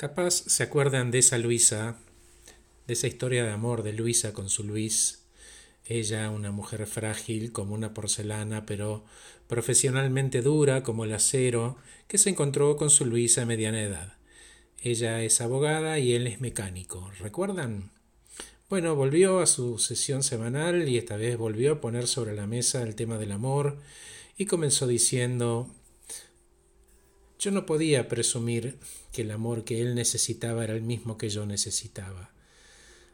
Capaz se acuerdan de esa Luisa, de esa historia de amor de Luisa con su Luis. Ella, una mujer frágil como una porcelana, pero profesionalmente dura como el acero, que se encontró con su Luisa a mediana edad. Ella es abogada y él es mecánico. ¿Recuerdan? Bueno, volvió a su sesión semanal y esta vez volvió a poner sobre la mesa el tema del amor y comenzó diciendo yo no podía presumir que el amor que él necesitaba era el mismo que yo necesitaba.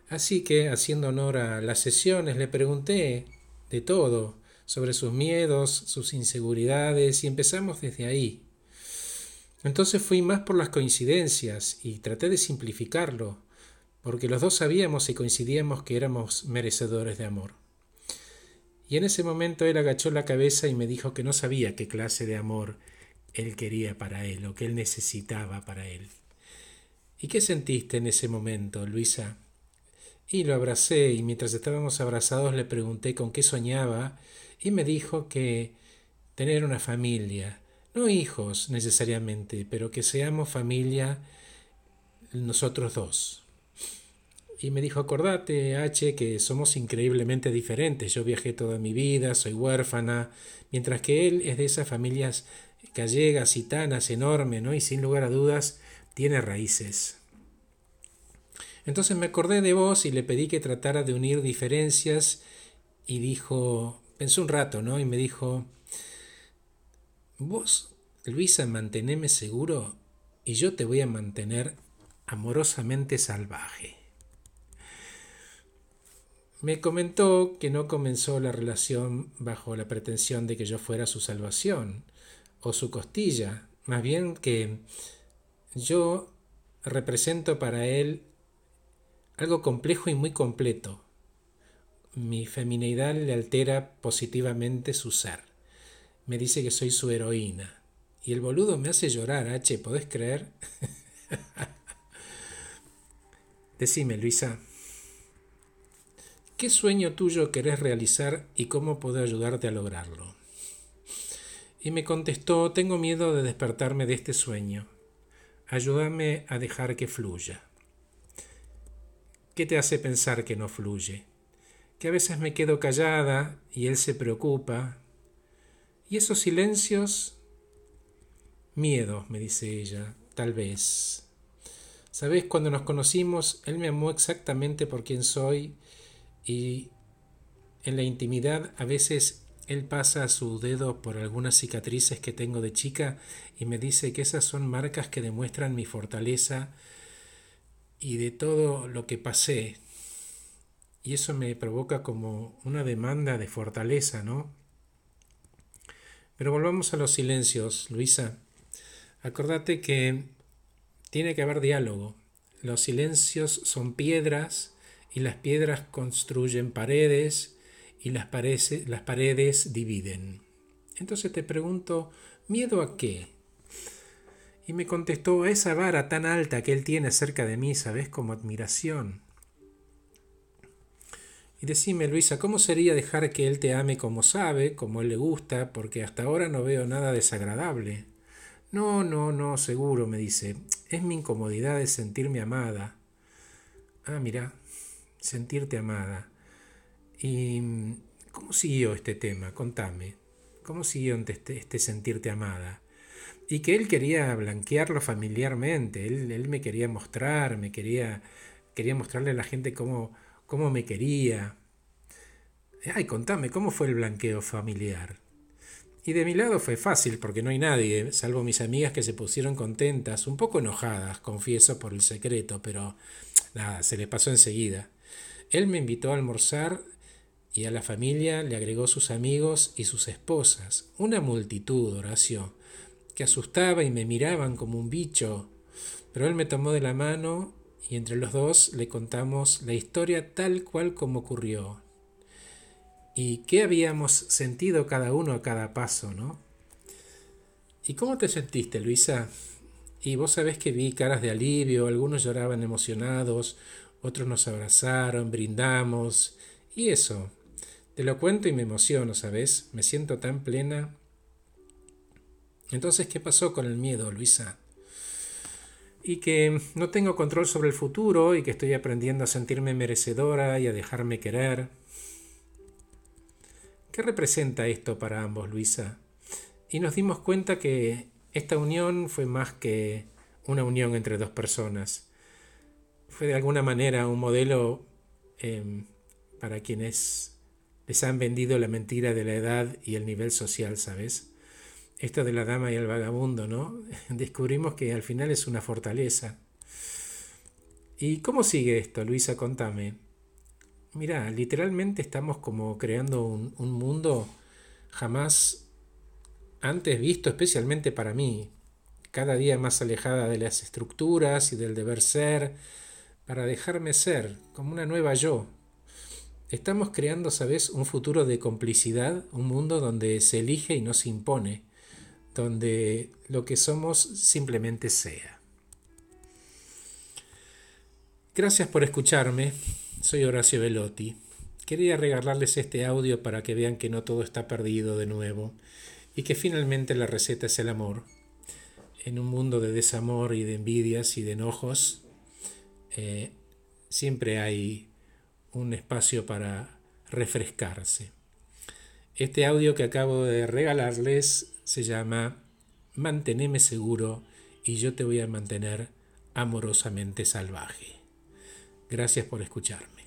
Así que, haciendo honor a las sesiones, le pregunté de todo, sobre sus miedos, sus inseguridades, y empezamos desde ahí. Entonces fui más por las coincidencias y traté de simplificarlo, porque los dos sabíamos y coincidíamos que éramos merecedores de amor. Y en ese momento él agachó la cabeza y me dijo que no sabía qué clase de amor él quería para él o que él necesitaba para él. ¿Y qué sentiste en ese momento, Luisa? Y lo abracé y mientras estábamos abrazados le pregunté con qué soñaba y me dijo que tener una familia, no hijos necesariamente, pero que seamos familia nosotros dos. Y me dijo, acordate, H, que somos increíblemente diferentes. Yo viajé toda mi vida, soy huérfana, mientras que él es de esas familias gallega, citanas, enorme, ¿no? Y sin lugar a dudas tiene raíces. Entonces me acordé de vos y le pedí que tratara de unir diferencias y dijo, pensó un rato, ¿no? Y me dijo, vos, Luisa, manteneme seguro y yo te voy a mantener amorosamente salvaje. Me comentó que no comenzó la relación bajo la pretensión de que yo fuera su salvación, o su costilla, más bien que yo represento para él algo complejo y muy completo. Mi femineidad le altera positivamente su ser. Me dice que soy su heroína. Y el boludo me hace llorar, H, ¿podés creer? Decime, Luisa, ¿qué sueño tuyo querés realizar y cómo puedo ayudarte a lograrlo? Y me contestó Tengo miedo de despertarme de este sueño. Ayúdame a dejar que fluya. ¿Qué te hace pensar que no fluye? Que a veces me quedo callada y él se preocupa. ¿Y esos silencios? Miedo, me dice ella, tal vez. Sabes, cuando nos conocimos, él me amó exactamente por quien soy y en la intimidad a veces él pasa su dedo por algunas cicatrices que tengo de chica y me dice que esas son marcas que demuestran mi fortaleza y de todo lo que pasé. Y eso me provoca como una demanda de fortaleza, ¿no? Pero volvamos a los silencios, Luisa. Acordate que tiene que haber diálogo. Los silencios son piedras y las piedras construyen paredes y las paredes, dividen. Entonces te pregunto, ¿miedo a qué? Y me contestó, a esa vara tan alta que él tiene cerca de mí, ¿sabes? Como admiración. Y decime, Luisa, ¿cómo sería dejar que él te ame como sabe, como él le gusta, porque hasta ahora no veo nada desagradable? No, no, no, seguro, me dice. Es mi incomodidad de sentirme amada. Ah, mira, sentirte amada. ¿Y cómo siguió este tema? Contame. ¿Cómo siguió este, este sentirte amada? Y que él quería blanquearlo familiarmente, él, él, me quería mostrar, me quería, quería mostrarle a la gente cómo, cómo me quería. Ay, contame, ¿cómo fue el blanqueo familiar? Y de mi lado fue fácil, porque no hay nadie, salvo mis amigas que se pusieron contentas, un poco enojadas, confieso, por el secreto, pero nada, se le pasó enseguida. Él me invitó a almorzar y a la familia le agregó sus amigos y sus esposas, una multitud, Horacio, que asustaba y me miraban como un bicho. Pero él me tomó de la mano y entre los dos le contamos la historia tal cual como ocurrió. Y qué habíamos sentido cada uno a cada paso, ¿no? ¿Y cómo te sentiste, Luisa? Y vos sabés que vi caras de alivio, algunos lloraban emocionados, otros nos abrazaron, brindamos, y eso, te lo cuento y me emociono, ¿sabes? Me siento tan plena. Entonces, ¿qué pasó con el miedo, Luisa? y que no tengo control sobre el futuro y que estoy aprendiendo a sentirme merecedora y a dejarme querer. ¿Qué representa esto para ambos, Luisa? Y nos dimos cuenta que esta unión fue más que una unión entre dos personas. Fue de alguna manera un modelo em, para quienes les han vendido la mentira de la edad y el nivel social, ¿sabes? Esto de la dama y el vagabundo, ¿no? Descubrimos que al final es una fortaleza. ¿Y cómo sigue esto, Luisa? Contame. Mira, literalmente estamos como creando un, un mundo jamás antes visto, especialmente para mí, cada día más alejada de las estructuras y del deber ser, para dejarme ser como una nueva yo. Estamos creando, ¿sabes?, un futuro de complicidad, un mundo donde se elige y no se impone, donde lo que somos simplemente sea. Gracias por escucharme. Soy Horacio Velotti. Quería regalarles este audio para que vean que no todo está perdido de nuevo y que finalmente la receta es el amor. En un mundo de desamor y de envidias y de enojos, eh, siempre hay un espacio para refrescarse. Este audio que acabo de regalarles se llama Manteneme seguro y yo te voy a mantener amorosamente salvaje. Gracias por escucharme.